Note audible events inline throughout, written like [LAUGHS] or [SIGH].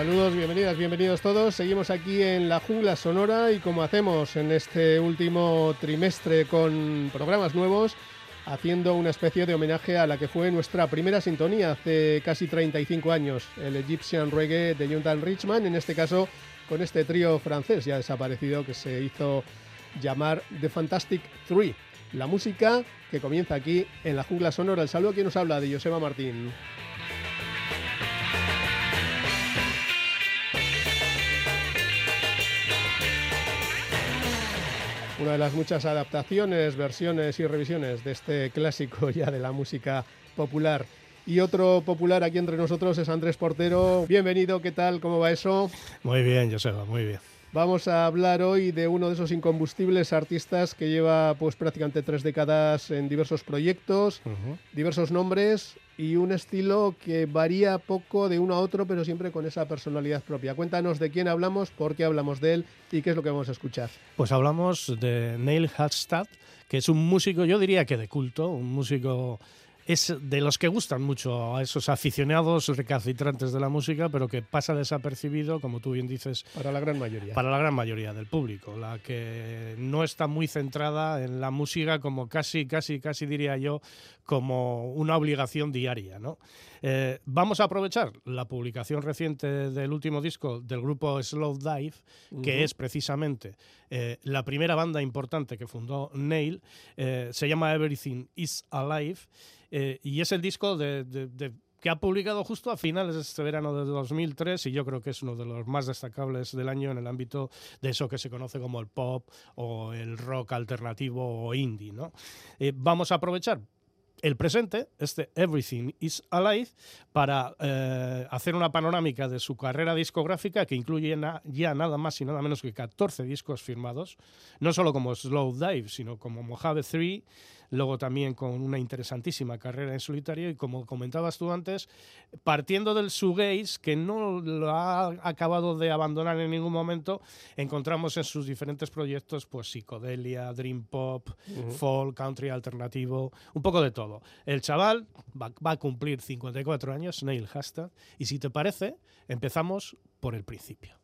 Saludos, bienvenidas, bienvenidos todos. Seguimos aquí en la jungla sonora y como hacemos en este último trimestre con programas nuevos, haciendo una especie de homenaje a la que fue nuestra primera sintonía hace casi 35 años, el Egyptian Reggae de Jonathan Richman, en este caso con este trío francés ya desaparecido que se hizo llamar The Fantastic Three. La música que comienza aquí en la jungla sonora. El saludo que nos habla de Joseba Martín. Una de las muchas adaptaciones, versiones y revisiones de este clásico ya de la música popular. Y otro popular aquí entre nosotros es Andrés Portero. Bienvenido, ¿qué tal? ¿Cómo va eso? Muy bien, Joseba, muy bien. Vamos a hablar hoy de uno de esos incombustibles artistas que lleva pues prácticamente tres décadas en diversos proyectos, diversos nombres y un estilo que varía poco de uno a otro, pero siempre con esa personalidad propia. Cuéntanos de quién hablamos, por qué hablamos de él y qué es lo que vamos a escuchar. Pues hablamos de Neil Hallstatt, que es un músico, yo diría que de culto, un músico es de los que gustan mucho a esos aficionados recalcitrantes de la música, pero que pasa desapercibido, como tú bien dices. Para la gran mayoría. Para la gran mayoría del público, la que no está muy centrada en la música como casi, casi, casi diría yo, como una obligación diaria. ¿no? Eh, vamos a aprovechar la publicación reciente del último disco del grupo Slow Dive, que es precisamente eh, la primera banda importante que fundó Neil. Eh, se llama Everything is Alive. Y es el disco que ha publicado justo a finales de este verano de 2003 y yo creo que es uno de los más destacables del año en el ámbito de eso que se conoce como el pop o el rock alternativo o indie. ¿no? Eh, vamos a aprovechar el presente, este Everything is Alive, para eh, hacer una panorámica de su carrera discográfica que incluye ya nada más y nada menos que 14 discos firmados, no solo como Slow Dive, sino como Mojave 3, luego también con una interesantísima carrera en solitario y como comentabas tú antes, partiendo del shoegaze, que no lo ha acabado de abandonar en ningún momento, encontramos en sus diferentes proyectos pues psicodelia, dream pop, folk, country alternativo, un poco de todo. El chaval va, va a cumplir 54 años, Neil Hastad, y si te parece, empezamos por el principio.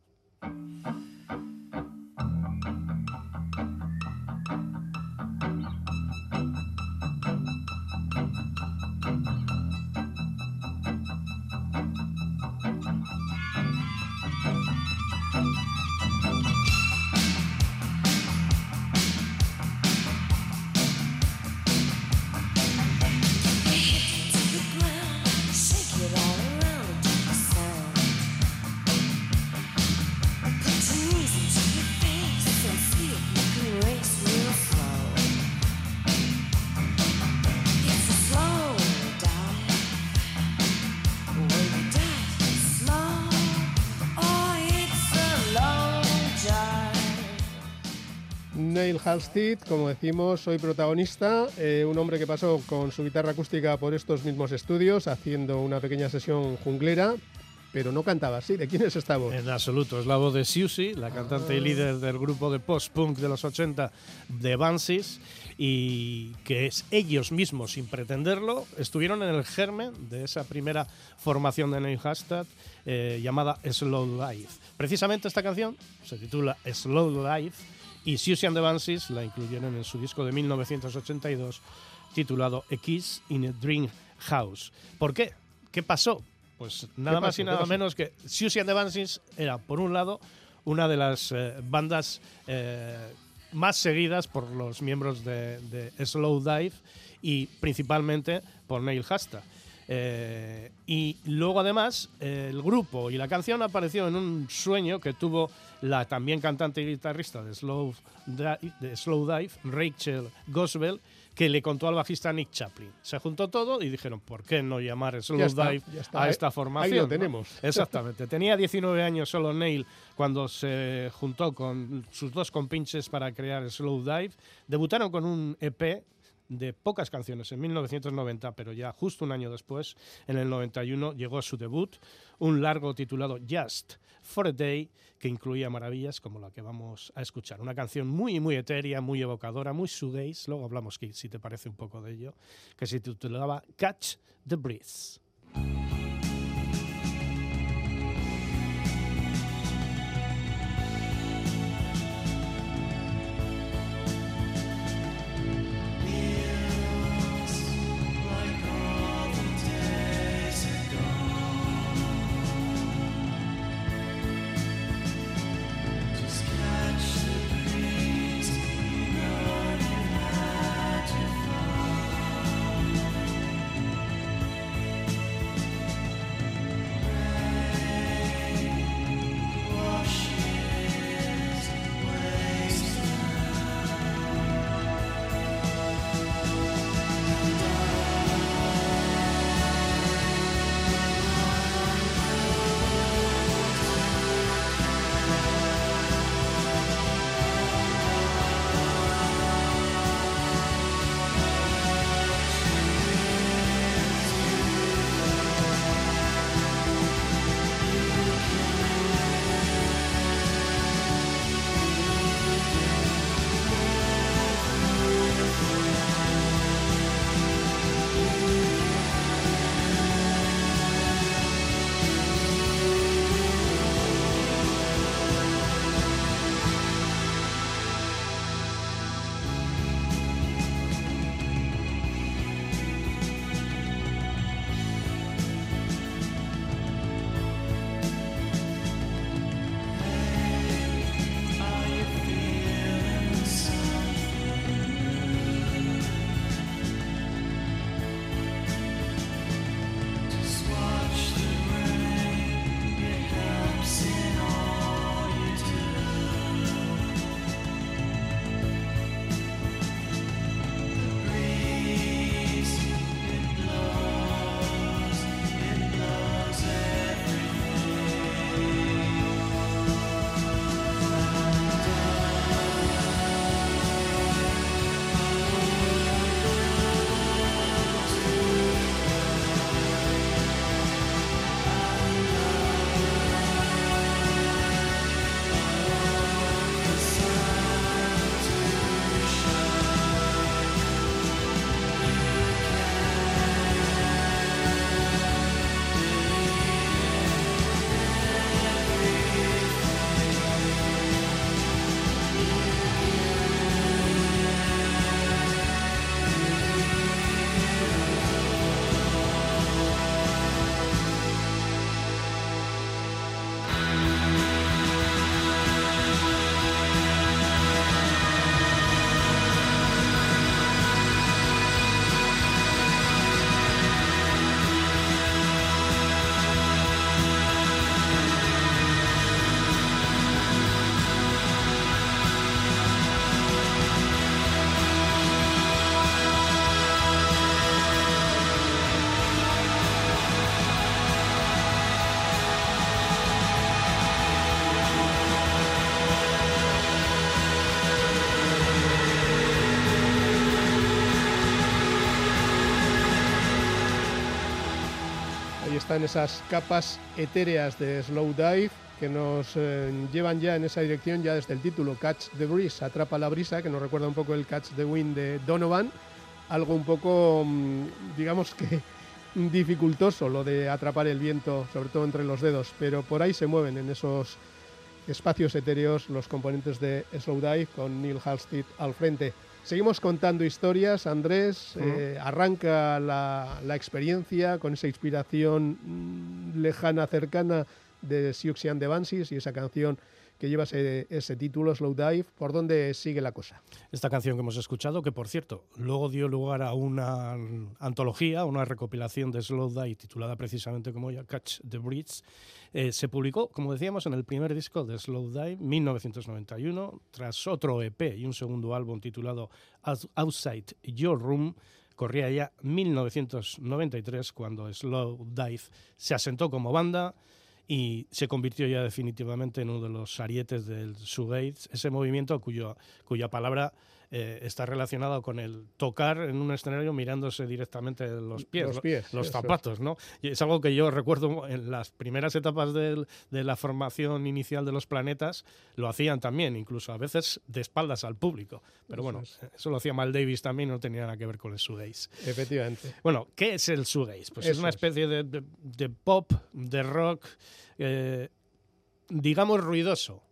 Halstead, como decimos, soy protagonista, eh, un hombre que pasó con su guitarra acústica por estos mismos estudios, haciendo una pequeña sesión junglera, pero no cantaba así. ¿De quién es esta voz? En absoluto, es la voz de Susie, la cantante y líder del grupo de post-punk de los 80 de Bansys, y que es ellos mismos, sin pretenderlo, estuvieron en el germen de esa primera formación de Neil Hastad eh, llamada Slow Life. Precisamente esta canción se titula Slow Life y Susie and the Banshees la incluyeron en su disco de 1982 titulado A Kiss in a Dream House. ¿Por qué? ¿Qué pasó? Pues nada más y nada menos que Susie and the Banshees era, por un lado, una de las eh, bandas eh, más seguidas por los miembros de, de, Slow Dive y principalmente por Neil Hasta. Eh, y luego además el grupo y la canción apareció en un sueño que tuvo la también cantante y guitarrista de Slow, de Slow Dive, Rachel Goswell, que le contó al bajista Nick Chaplin. Se juntó todo y dijeron, ¿por qué no llamar Slow Dive a esta formación? Ahí lo tenemos. [LAUGHS] Exactamente. Tenía 19 años solo Neil cuando se juntó con sus dos compinches para crear Slow Dive. Debutaron con un EP de pocas canciones en 1990, pero ya justo un año después, en el 91, llegó a su debut, un largo titulado Just for a Day, que incluía maravillas como la que vamos a escuchar. Una canción muy, muy etérea, muy evocadora, muy shoegaze, luego hablamos si te parece un poco de ello, que se titulaba Catch the Breeze. Ahí están esas capas etéreas de Slow Dive que nos eh, llevan ya en esa dirección ya desde el título Catch the Breeze, atrapa la brisa, que nos recuerda un poco el Catch the Wind de Donovan, algo un poco, mm, digamos que [LAUGHS] dificultoso lo de atrapar el viento, sobre todo entre los dedos, pero por ahí se mueven en esos espacios etéreos los componentes de Slow Dive con Neil Halstead al frente. Seguimos contando historias, Andrés. Eh, arranca la, la, experiencia con esa inspiración mm, lejana, cercana de Siouxian de Bansis y esa canción que lleva ese, título, Slow Dive. ¿Por dónde sigue la cosa? Esta canción que hemos escuchado, que por cierto, luego dio lugar a una antología, una recopilación de Slow Dive titulada precisamente como ya Catch the Breeze, eh, se publicó, como decíamos, en el primer disco de Slow Dive, 1991, tras otro EP y un segundo álbum titulado Outside Your Room corría ya 1993 cuando Slow Dive se asentó como banda y se convirtió ya definitivamente en uno de los arietes del shoegaze, ese movimiento cuyo, cuya palabra eh, está relacionada con el tocar en un escenario mirándose directamente los pies, los, pies, los zapatos, ¿no? Y es algo que yo recuerdo en las primeras etapas de la formación inicial de los planetas, lo hacían también, incluso a veces de espaldas al público. Pero bueno, eso lo hacía Mal Davis también, no tenía nada que ver con el shoegaze. Efectivamente. Bueno, ¿qué es el shoegaze? Pues es una especie de, pop, de rock, eh, digamos ruidoso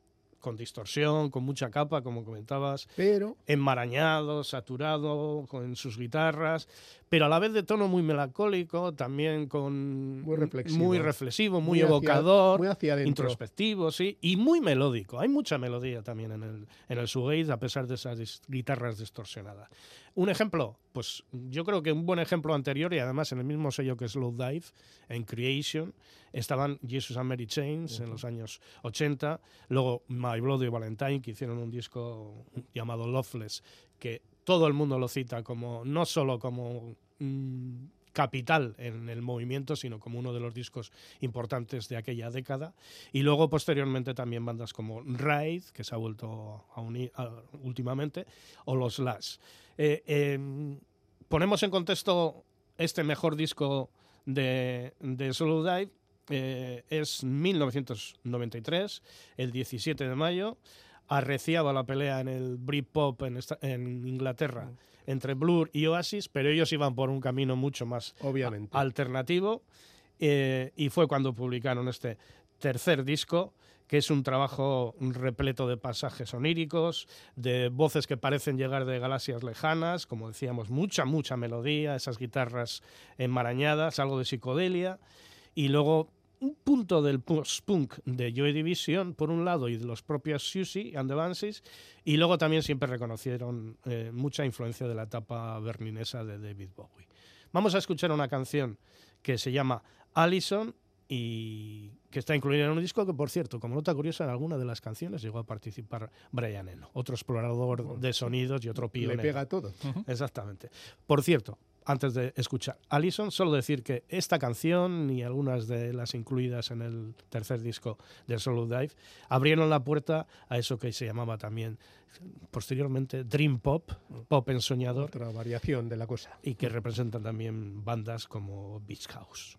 con distorsión, con mucha capa, como comentabas, pero enmarañado, saturado, con sus guitarras, pero a la vez de tono muy melancólico, también con muy reflexivo, muy, reflexivo, muy, evocador, introspectivo, sí, y muy melódico. Hay mucha melodía también en el en el shoegaze a pesar de esas guitarras distorsionadas. Un ejemplo, pues yo creo que un buen ejemplo anterior y además en el mismo sello que Slow Dive, en Creation, estaban Jesus and Mary Chains en los años 80, luego My Bloody Valentine, que hicieron un disco llamado Loveless, que todo el mundo lo cita como no solo como capital en el movimiento, sino como uno de los discos importantes de aquella década. Y luego, posteriormente, también bandas como Raid, que se ha vuelto a unir últimamente, o los Slash. Eh, em, ponemos en contexto este mejor disco de, de Solo Dive. Eh, es 1993, el 17 de mayo. Arreciaba la pelea en el Britpop en, en Inglaterra mm. Entre Blur y Oasis, pero ellos iban por un camino mucho más Obviamente. alternativo. Eh, y fue cuando publicaron este tercer disco que es un trabajo repleto de pasajes oníricos, de voces que parecen llegar de galaxias lejanas, como decíamos, mucha, mucha melodía, esas guitarras enmarañadas, algo de psicodelia, y luego un punto del post-punk de Joy Division, por un lado, y de los propios Susie and the Banshees, y luego también siempre reconocieron eh, mucha influencia de la etapa berlinesa de David Bowie. Vamos a escuchar una canción que se llama Allison y que está incluida en un disco que, por cierto, como nota curiosa, en alguna de las canciones llegó a participar Brian Eno, otro explorador de sonidos y otro pionero. Le pega todo. Exactamente. Por cierto, antes de escuchar Alison, solo decir que esta canción y algunas de las incluidas en el tercer disco de Solo Dive abrieron la puerta a eso que se llamaba también posteriormente Dream Pop, pop ensoñador. Otra variación de la cosa. Y que representan también bandas como Beach House.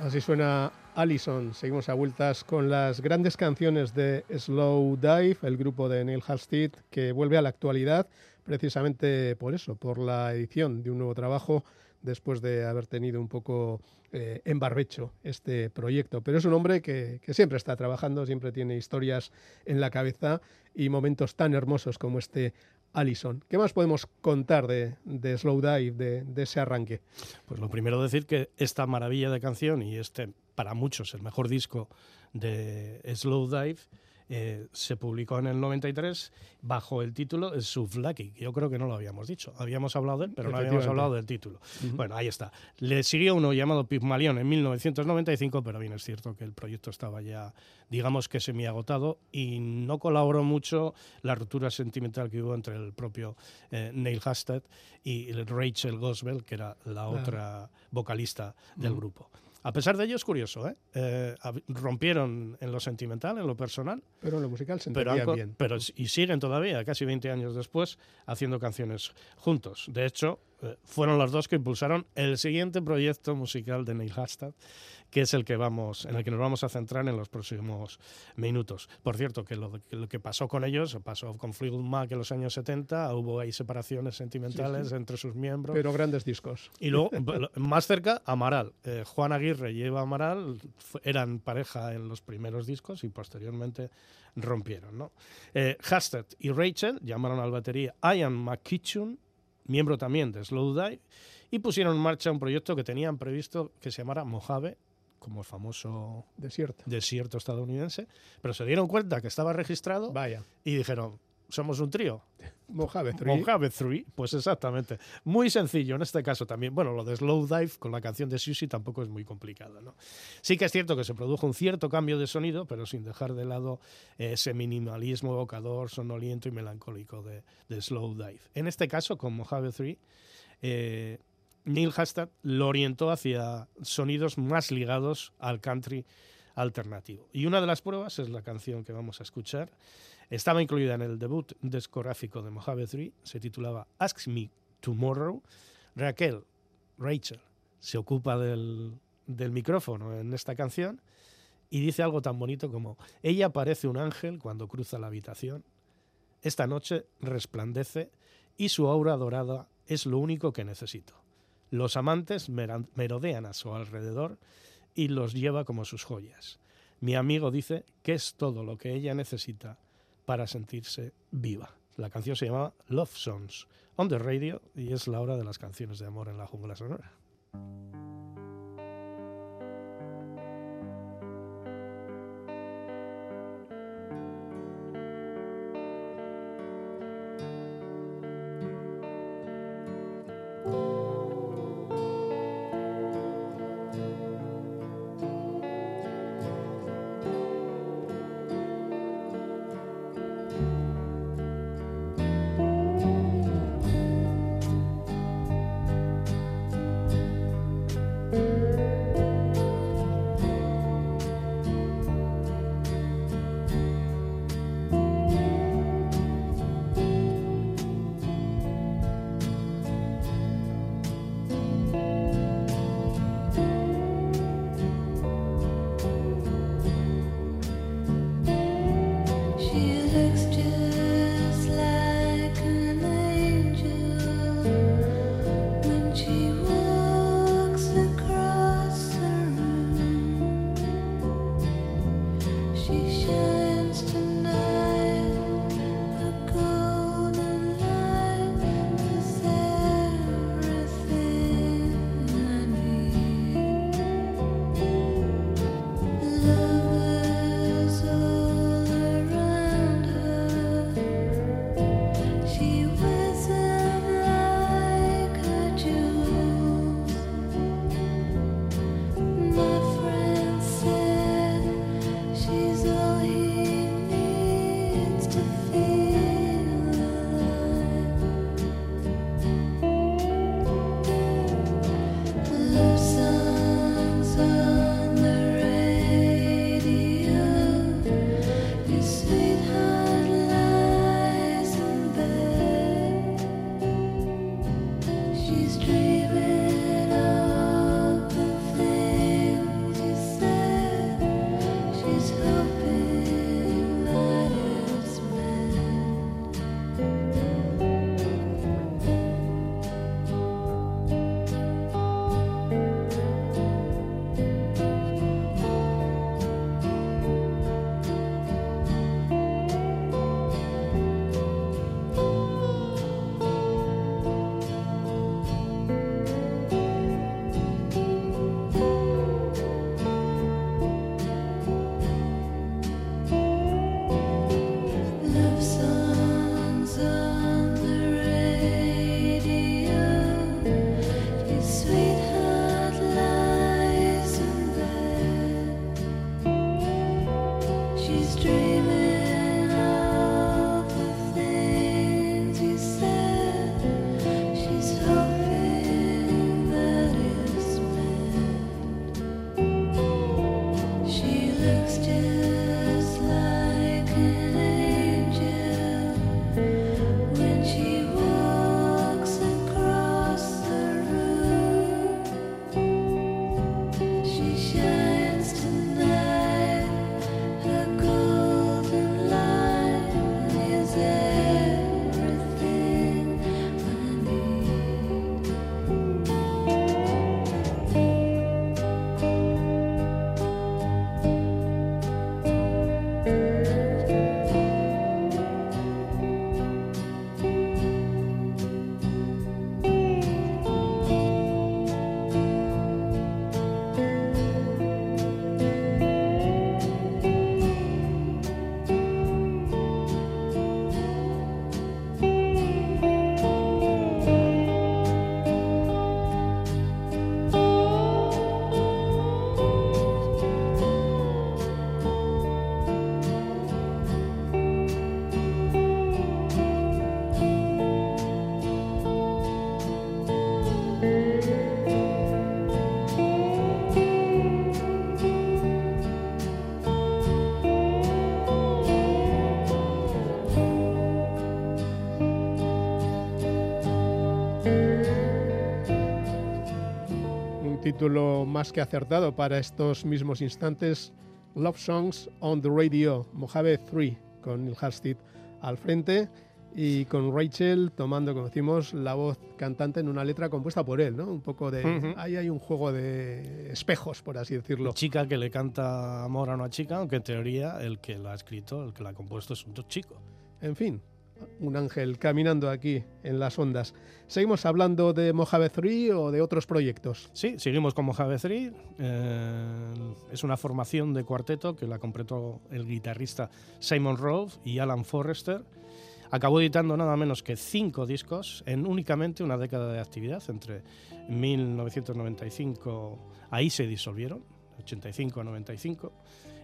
Así suena Allison. Seguimos a vueltas con las grandes canciones de Slow Dive, el grupo de Neil Halstead, que vuelve a la actualidad precisamente por eso, por la edición de un nuevo trabajo después de haber tenido un poco eh, en barbecho este proyecto. Pero es un hombre que, siempre está trabajando, siempre tiene historias en la cabeza y momentos tan hermosos como este Allison. ¿Qué más podemos contar de, Slow Dive, de, de, ese arranque? Pues lo primero decir que esta maravilla de canción y este, para muchos, el mejor disco de Slow Dive, eh, se publicó en el 93 bajo el título Suvlaki. Yo creo que no lo habíamos dicho. Habíamos hablado de él, pero no habíamos hablado del título. Bueno, ahí está. Le siguió uno llamado Pygmalion en 1995, pero bien es cierto que el proyecto estaba ya, digamos que semi-agotado y no colaboró mucho la ruptura sentimental que hubo entre el propio eh, Neil Hastad y Rachel Goswell, que era la otra vocalista del grupo. A pesar de ello es curioso, ¿eh? ¿eh? rompieron en lo sentimental, en lo personal. Pero en lo musical se pero bien. Pero, y siguen todavía, casi 20 años después, haciendo canciones juntos. De hecho, fueron los dos que impulsaron el siguiente proyecto musical de Neil Hastad, que es el que vamos, en el que nos vamos a centrar en los próximos minutos. Por cierto, que lo, que pasó con ellos, pasó con Fleetwood Mac en los años 70, hubo ahí separaciones sentimentales entre sus miembros. Pero grandes discos. Y luego, [LAUGHS] más cerca, Amaral. Eh, Juan Aguirre y Eva Amaral eran pareja en los primeros discos y posteriormente rompieron. ¿no? Eh, Hastad y Rachel llamaron al batería Ian McKitchen, miembro también de Slow Dive, y pusieron en marcha un proyecto que tenían previsto que se llamara Mojave, como el famoso desierto. desierto estadounidense, pero se dieron cuenta que estaba registrado Vaya. y dijeron, somos un trío. Mojave 3. Mojave 3, pues exactamente. Muy sencillo en este caso también. Bueno, lo de Slow Dive con la canción de Susie tampoco es muy complicado. ¿no? Sí que es cierto que se produjo un cierto cambio de sonido, pero sin dejar de lado ese minimalismo evocador, sonoliento y melancólico de, Slow Dive. En este caso, con Mojave 3, eh, Neil Hastad lo orientó hacia sonidos más ligados al country alternativo. Y una de las pruebas es la canción que vamos a escuchar. Estaba incluida en el debut discográfico de Mojave 3, se titulaba Ask Me Tomorrow. Raquel, Rachel, se ocupa del, del micrófono en esta canción y dice algo tan bonito como, ella parece un ángel cuando cruza la habitación. Esta noche resplandece y su aura dorada es lo único que necesito. Los amantes merodean a su alrededor y los lleva como sus joyas. Mi amigo dice que es todo lo que ella necesita para sentirse viva. La canción se llama Love Songs on the Radio y es la hora de las canciones de amor en la jungla sonora. Título más que acertado para estos mismos instantes. Love Songs on the Radio, Mojave 3, con Neil Halstead al frente y con Rachel tomando, como decimos, la voz cantante en una letra compuesta por él, ¿no? Un poco de... Ahí hay un juego de espejos, por así decirlo. Chica que le canta amor a una chica, aunque en teoría el que la ha escrito, el que la ha compuesto es un chico. En fin, un ángel caminando aquí en las ondas. ¿Seguimos hablando de Mojave 3 o de otros proyectos? Sí, seguimos con Mojave 3. Eh, es una formación de cuarteto que la completó el guitarrista Simon Rove y Alan Forrester Acabó editando nada menos que cinco discos en únicamente una década de actividad, entre 1995, ahí se disolvieron, 85 a 95,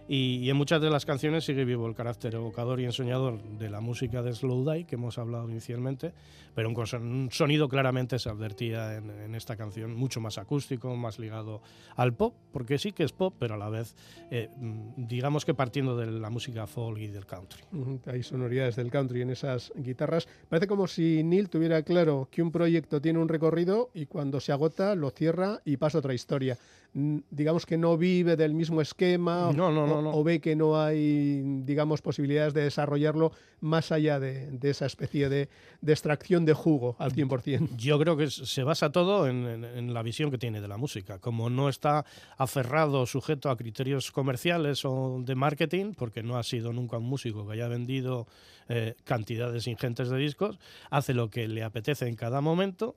y, en muchas de las canciones sigue vivo el carácter evocador y ensoñador de la música de Slow Die que hemos hablado inicialmente, pero un, sonido claramente se advertía en, esta canción, mucho más acústico, más ligado al pop, porque sí que es pop, pero a la vez, eh, digamos que partiendo de la música folk y del country. Hay sonoridades del country en esas guitarras. Parece como si Neil tuviera claro que un proyecto tiene un recorrido y cuando se agota lo cierra y pasa otra historia digamos que no vive del mismo esquema o, ve que no hay, digamos, posibilidades de desarrollarlo más allá de, esa especie de, extracción de jugo al 100%. Yo creo que se basa todo en, la visión que tiene de la música. Como no está aferrado, sujeto a criterios comerciales o de marketing, porque no ha sido nunca un músico que haya vendido eh, cantidades ingentes de discos, hace lo que le apetece en cada momento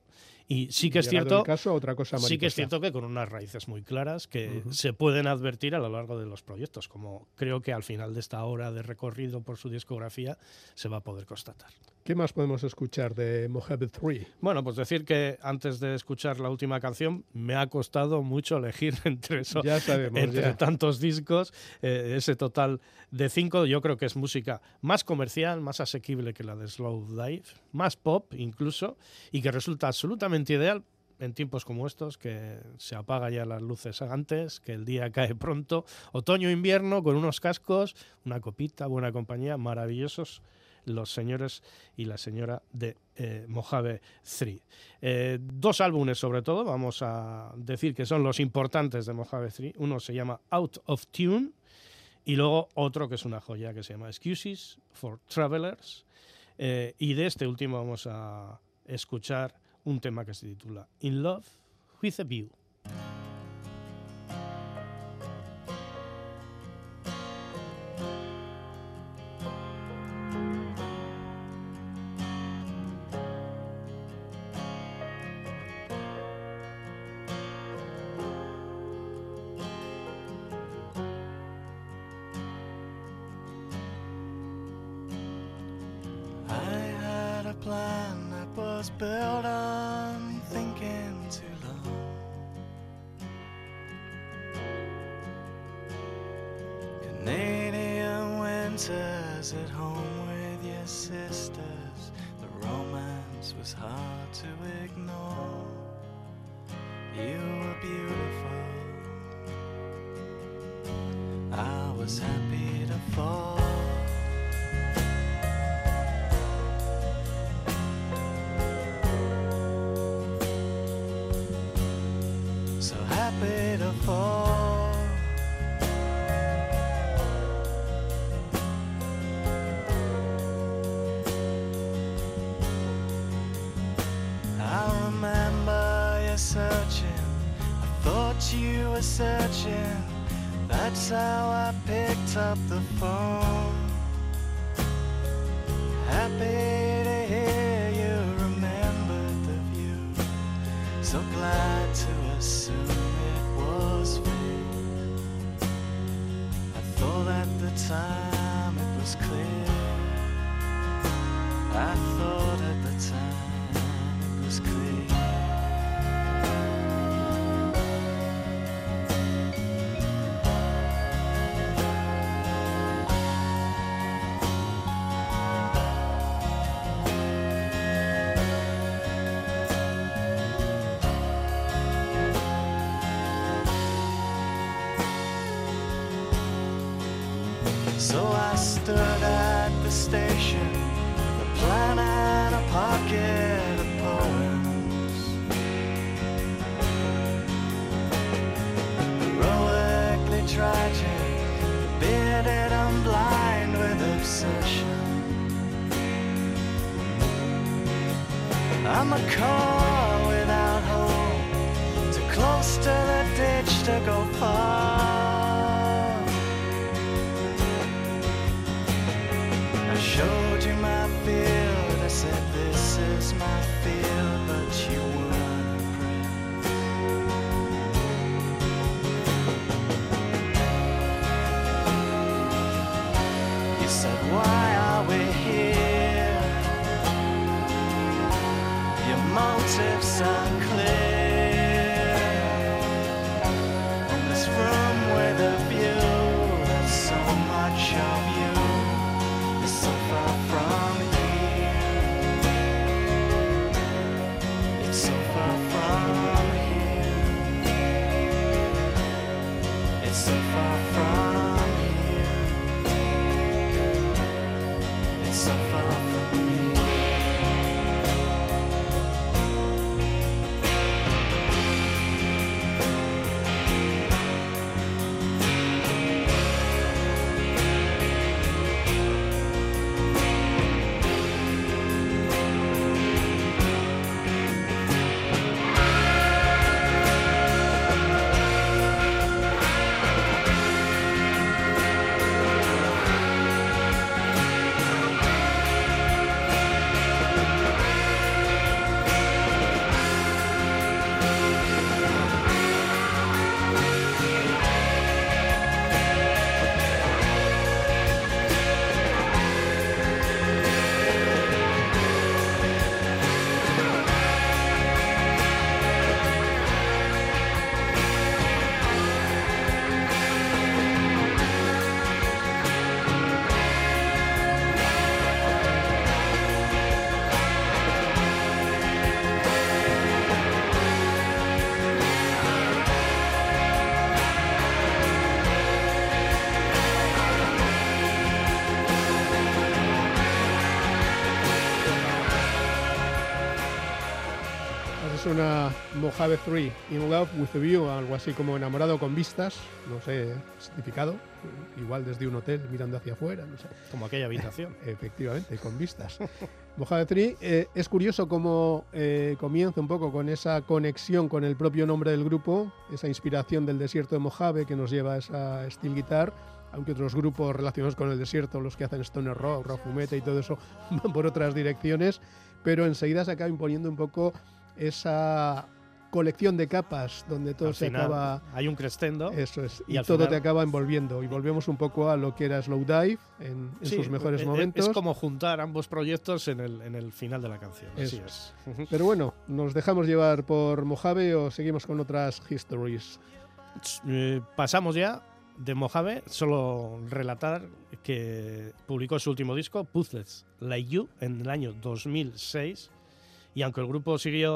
y sí que es cierto, otra cosa sí que es cierto que con unas raíces muy claras que se pueden advertir a lo largo de los proyectos, como creo que al final de esta hora de recorrido por su discografía se va a poder constatar. ¿Qué más podemos escuchar de Mojave 3? Bueno, pues decir que antes de escuchar la última canción me ha costado mucho elegir [LAUGHS] entre, eso, entre tantos discos. Eh, ese total de cinco yo creo que es música más comercial, más asequible que la de Slow Dive, más pop incluso, y que resulta absolutamente ideal en tiempos como estos, que se apaga ya las luces antes, que el día cae pronto, otoño, invierno, con unos cascos, una copita, buena compañía, maravillosos los señores y la señora de eh, Mojave 3. Eh, dos álbumes sobre todo, vamos a decir que son los importantes de Mojave 3. Uno se llama Out of Tune y luego otro que es una joya que se llama Excuses for Travelers. Eh, y de este último vamos a escuchar un tema que se titula In Love with a View. Canadian winters at home with your sisters. The romance was hard to ignore. You were beautiful. I was happy to fall. That's how I picked up the phone. station, the plan and a pocket of poems. Heroically tragic, bearded and blind with obsession. I'm a car without hope, too close to the ditch to go far. Es una Mojave 3, In Love with a View, algo así como enamorado con vistas, no sé, significado, igual desde un hotel mirando hacia afuera, no sé. Como aquella habitación. [LAUGHS] Efectivamente, con vistas. [LAUGHS] Mojave 3 eh, es curioso cómo eh, comienza un poco con esa conexión con el propio nombre del grupo, esa inspiración del desierto de Mojave que nos lleva a esa steel guitar, aunque otros grupos relacionados con el desierto, los que hacen stoner rock, rock fumeta y todo eso, [LAUGHS] van por otras direcciones, pero enseguida se acaba imponiendo un poco esa colección de capas donde todo Al se final, acaba Hay un crescendo. eso es. Y todo final- te acaba envolviendo. Y volvemos un poco a lo que era Slow Dive en, en Sí, sus mejores eh, eh, momentos. Es como juntar ambos proyectos en el, en el final de la canción. Así es. Pero bueno, ¿nos dejamos llevar por Mojave o seguimos con otras histories? Eh, pasamos ya de Mojave, solo relatar que publicó su último disco, Puzzles Like You, en el año 2006. Y aunque el grupo siguió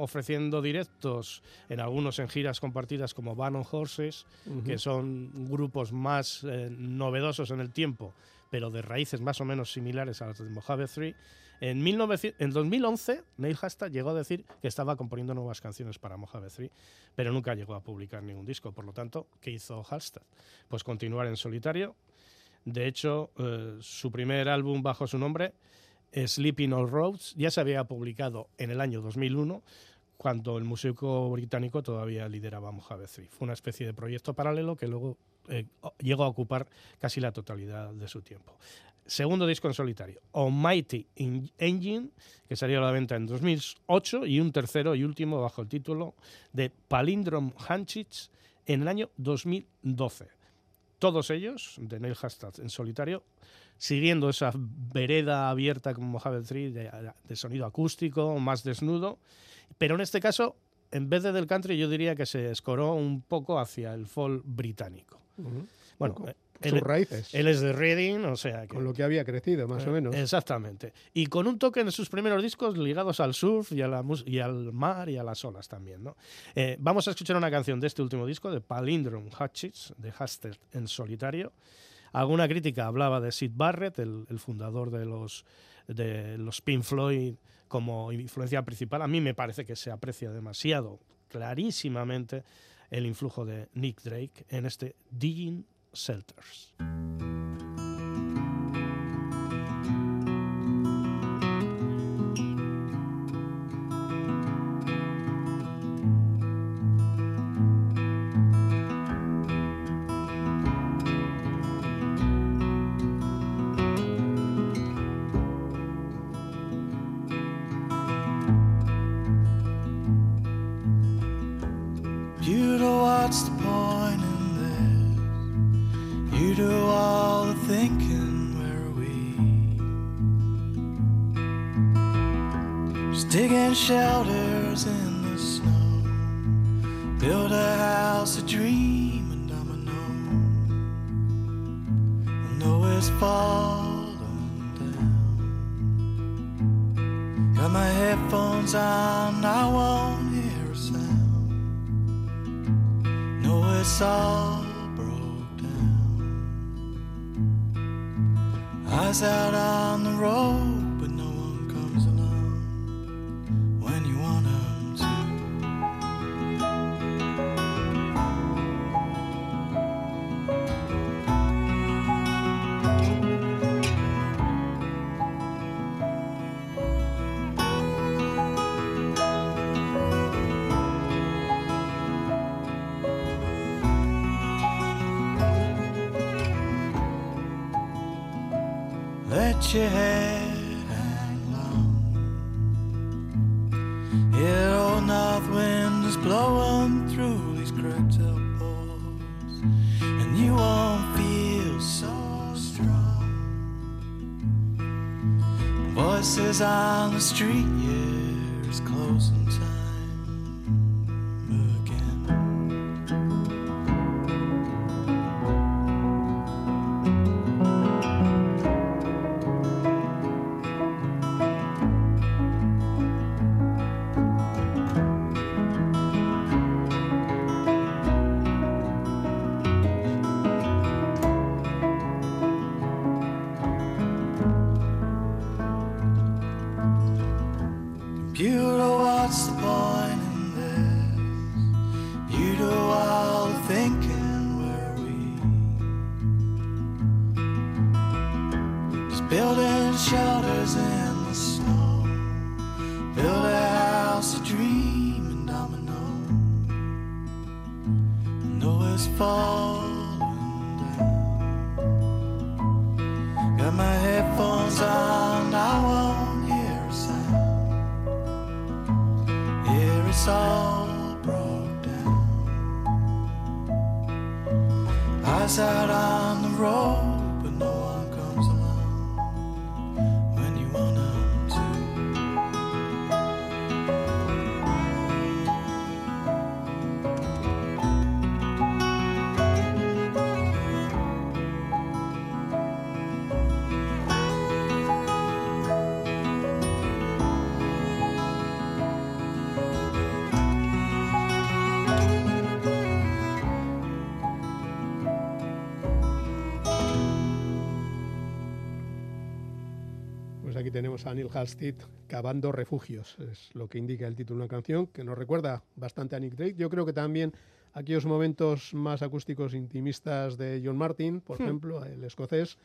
ofreciendo directos en algunos en giras compartidas como Van on Horses, que son grupos más eh, novedosos en el tiempo, pero de raíces más o menos similares a las de Mojave 3. En, 1900 en 2011, Neil Hastad llegó a decir que estaba componiendo nuevas canciones para Mojave 3, pero nunca llegó a publicar ningún disco. Por lo tanto, ¿qué hizo Hastad? Pues continuar en solitario. De hecho, eh, su primer álbum bajo su nombre, Sleeping All Roads, ya se había publicado en el año 2001 cuando el músico británico todavía lideraba Mojave 3. Fue una especie de proyecto paralelo que luego eh, llegó a ocupar casi la totalidad de su tiempo. Segundo disco en solitario, Almighty In- Engine, que salió a la venta en 2008, y un tercero y último bajo el título de Palindrome Hunchits en el año 2012. Todos ellos, de Neil Hastad en solitario, siguiendo esa vereda abierta como Mojave 3 de, de sonido acústico, más desnudo, pero en este caso, en vez de del country, yo diría que se escoró un poco hacia el folk británico. Bueno, sus él, raíces, él es de Reading, o sea que... con lo que había crecido, más o eh, menos. Exactamente. Y con un toque en sus primeros discos ligados al surf y, a la y al mar y a las olas también. ¿no? Eh, vamos a escuchar una canción de este último disco, de Palindrome Hatchets, de Hastert en solitario. Alguna crítica hablaba de Sid Barrett, el, el fundador de los, de los Pink Floyd, como influencia principal. A mí me parece que se aprecia demasiado, clarísimamente, el influjo de Nick Drake en este Digging Shelters. Digging shelters in the snow. Build a house, a dream, and domino. I know it's falling down. Got my headphones on, I won't hear a sound. Know it's all broke down. Eyes out on the road, Your head hang low. Yeah, old north wind is blowing through these cracked elbows, and you won't feel so strong. Voices on the street, Tenemos a Neil Halstead cavando refugios, es lo que indica el título de una canción que nos recuerda bastante a Nick Drake. Yo creo que también aquellos momentos más acústicos intimistas de John Martin, por ejemplo, el escocés.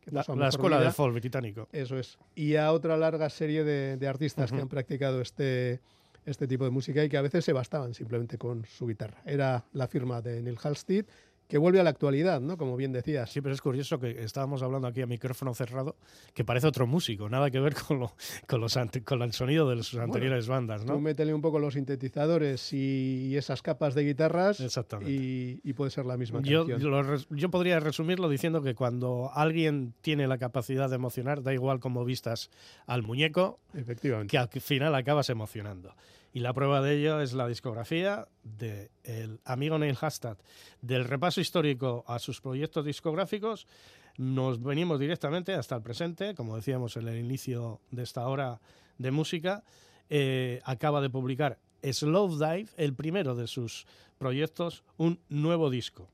que La, la escuela vida. del folk británico. Eso es. Y a otra larga serie de, de artistas que han practicado este, este tipo de música y que a veces se bastaban simplemente con su guitarra. Era la firma de Neil Halstead, que vuelve a la actualidad, ¿no? Como bien decías. Sí, pero es curioso que estábamos hablando aquí a micrófono cerrado, que parece otro músico, nada que ver con, lo, con, los ante- con el sonido de sus anteriores bandas, Tú ¿no? métele un poco los sintetizadores y, esas capas de guitarras Exactamente. y, y puede ser la misma Yo, canción. lo yo podría resumirlo diciendo que cuando alguien tiene la capacidad de emocionar, da igual cómo vistas al muñeco, Efectivamente. que al final acabas emocionando. Y la prueba de ello es la discografía del amigo Neil Hastad. Del repaso histórico a sus proyectos discográficos, nos venimos directamente hasta el presente, como decíamos en el inicio de esta hora de música. eh, acaba de publicar Slow Dive, el primero de sus proyectos, un nuevo disco.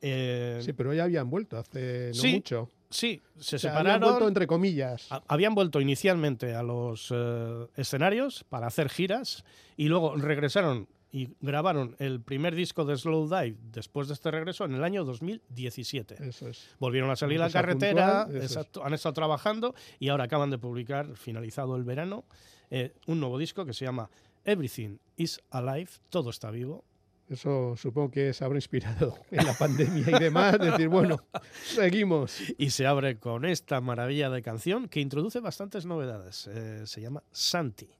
Eh, Sí, pero ya habían vuelto hace no Sí, mucho. Sí, se O sea, habían separaron. vuelto entre comillas. Ha- Habían vuelto inicialmente a los eh, escenarios para hacer giras y luego regresaron y grabaron el primer disco de Slow Dive después de este regreso en el año 2017. Eso es. Volvieron a salir a la carretera, puntual, exacto, han estado trabajando y ahora acaban de publicar, finalizado el verano, eh, un nuevo disco que se llama Everything is Alive, todo está vivo. Eso supongo que se habrá inspirado [LAUGHS] en la pandemia y demás. Decir, bueno, seguimos. Y se abre con esta maravilla de canción que introduce bastantes novedades. Eh, se llama Santi.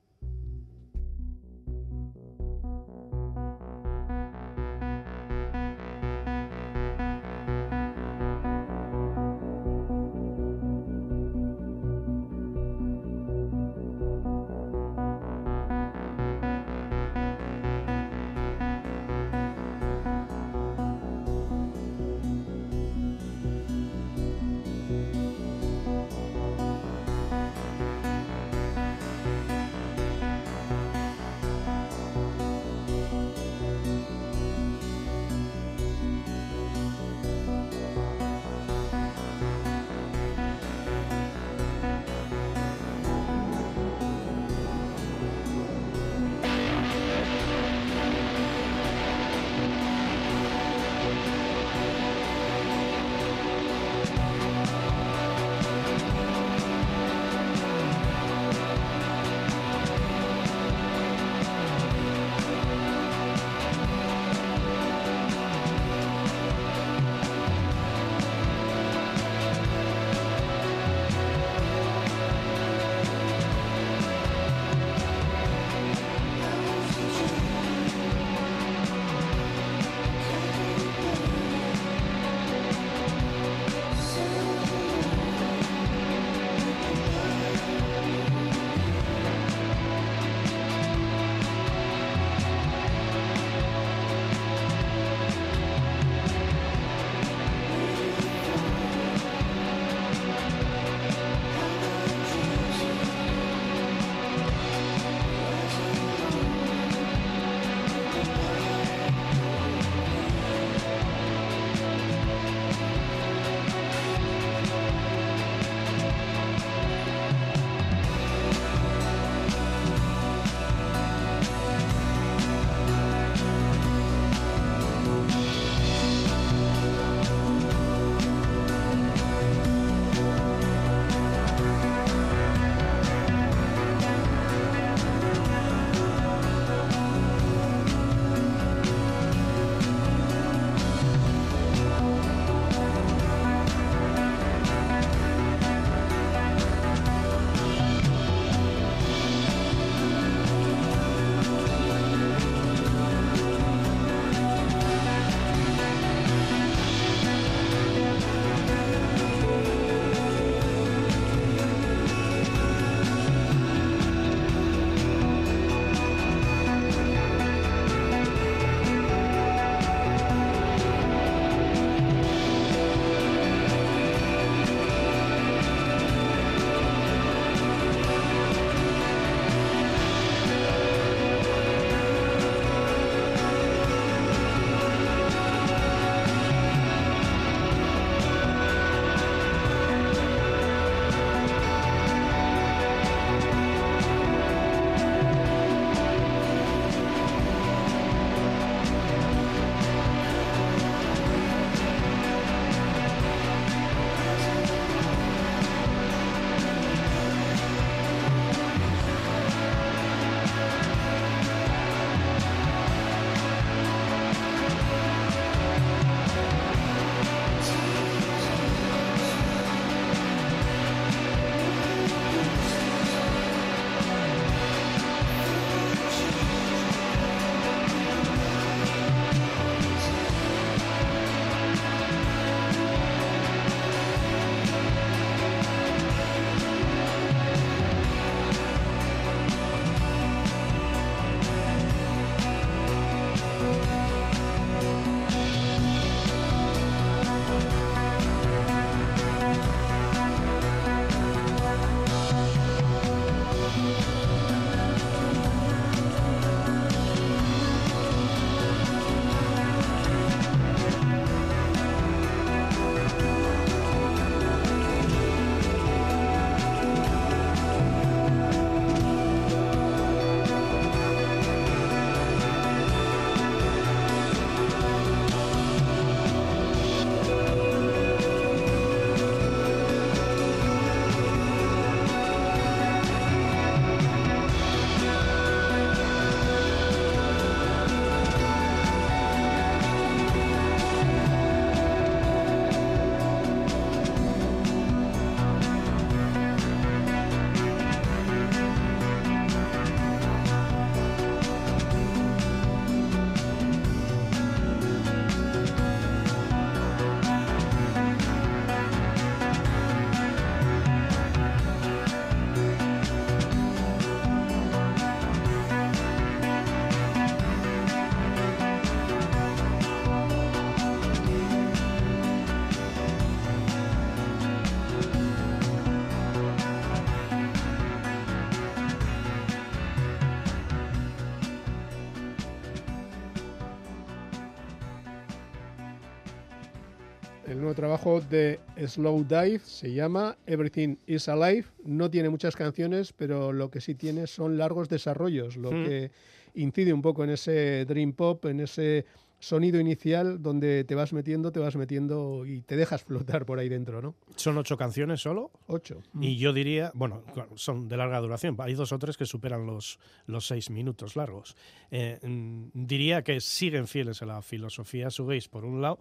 Trabajo de Slow Dive se llama Everything is Alive. No tiene muchas canciones, pero lo que sí tiene son largos desarrollos, lo Mm. que incide un poco en ese dream pop, en ese sonido inicial donde te vas metiendo, te vas metiendo y te dejas flotar por ahí dentro, ¿no? Son ocho canciones solo. Ocho. Y yo diría, bueno, son de larga duración. Hay dos o tres que superan los, los seis minutos largos. Eh, mm, diría que siguen fieles a la filosofía Sugeis por un lado,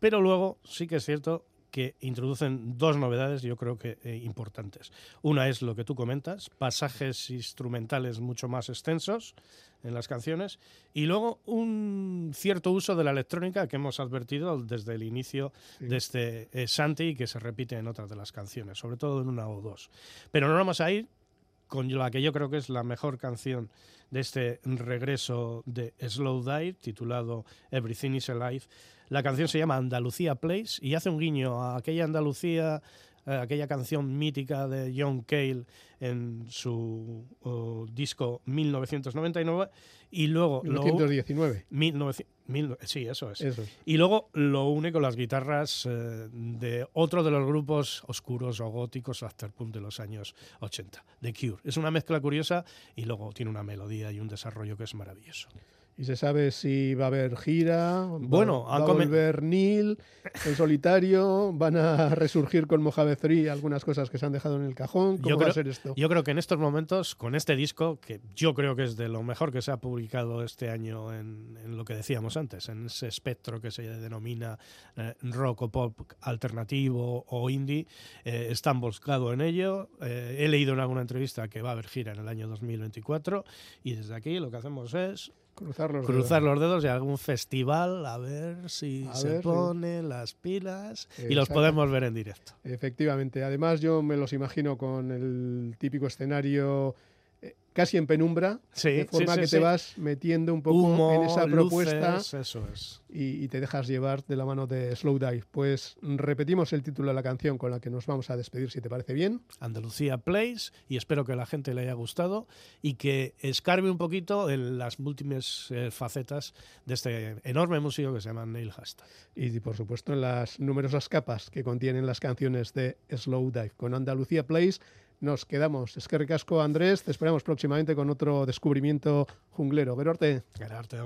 pero luego sí que es cierto que introducen dos novedades, yo creo que eh, importantes. Una es lo que tú comentas, pasajes instrumentales mucho más extensos en las canciones, y luego un cierto uso de la electrónica que hemos advertido desde el inicio Sí. de este eh, Santi y que se repite en otras de las canciones, sobre todo en una o dos. Pero no vamos a ir con la que yo creo que es la mejor canción de este regreso de Slow Dive, titulado Everything is Alive. La canción se llama Andalucía Place y hace un guiño a aquella Andalucía, eh, aquella canción mítica de John Cale en su oh, disco 1999 y luego lo, 1919. 1900 mil- sí, eso es. Eso es. Y luego lo une con las guitarras eh, de otro de los grupos oscuros o góticos afterpunk de los años 80, The Cure. Es una mezcla curiosa y luego tiene una melodía y un desarrollo que es maravilloso. Y se sabe si va a haber gira, va- Bueno, va, a volver Neil en solitario, van a resurgir con Mojave 3 algunas cosas que se han dejado en el cajón. ¿Cómo Yo va creo- a ser esto? Yo creo que en estos momentos, con este disco, que yo creo que es de lo mejor que se ha publicado este año en, en lo que decíamos antes, en ese espectro que se denomina eh, rock o pop alternativo o indie, eh, están volcados en ello. Eh, he leído en alguna entrevista que va a haber gira en el año 2024 y desde aquí lo que hacemos es Cruzar los cruzar dedos. los dedos y algún festival a ver si A se ver ponen las pilas y los podemos ver en directo. Efectivamente. Además, yo me los imagino con el típico escenario casi en penumbra, Sí, de forma sí, sí, que te vas metiendo un poco Humo, en esa propuesta luces, eso es. y, y te dejas llevar de la mano de Slow Dive. Pues repetimos el título de la canción con la que nos vamos a despedir, si te parece bien. Andalucía Place y espero que a la gente le haya gustado y que escarbe un poquito en las múltiples eh, facetas de este enorme músico que se llama Neil Hashtag. Y por supuesto en las numerosas capas que contienen las canciones de Slow Dive. Con Andalucía Place nos quedamos. Es que ricasco Andrés, te esperamos próximamente con otro descubrimiento junglero. Gerorte. Gerarte,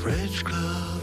French club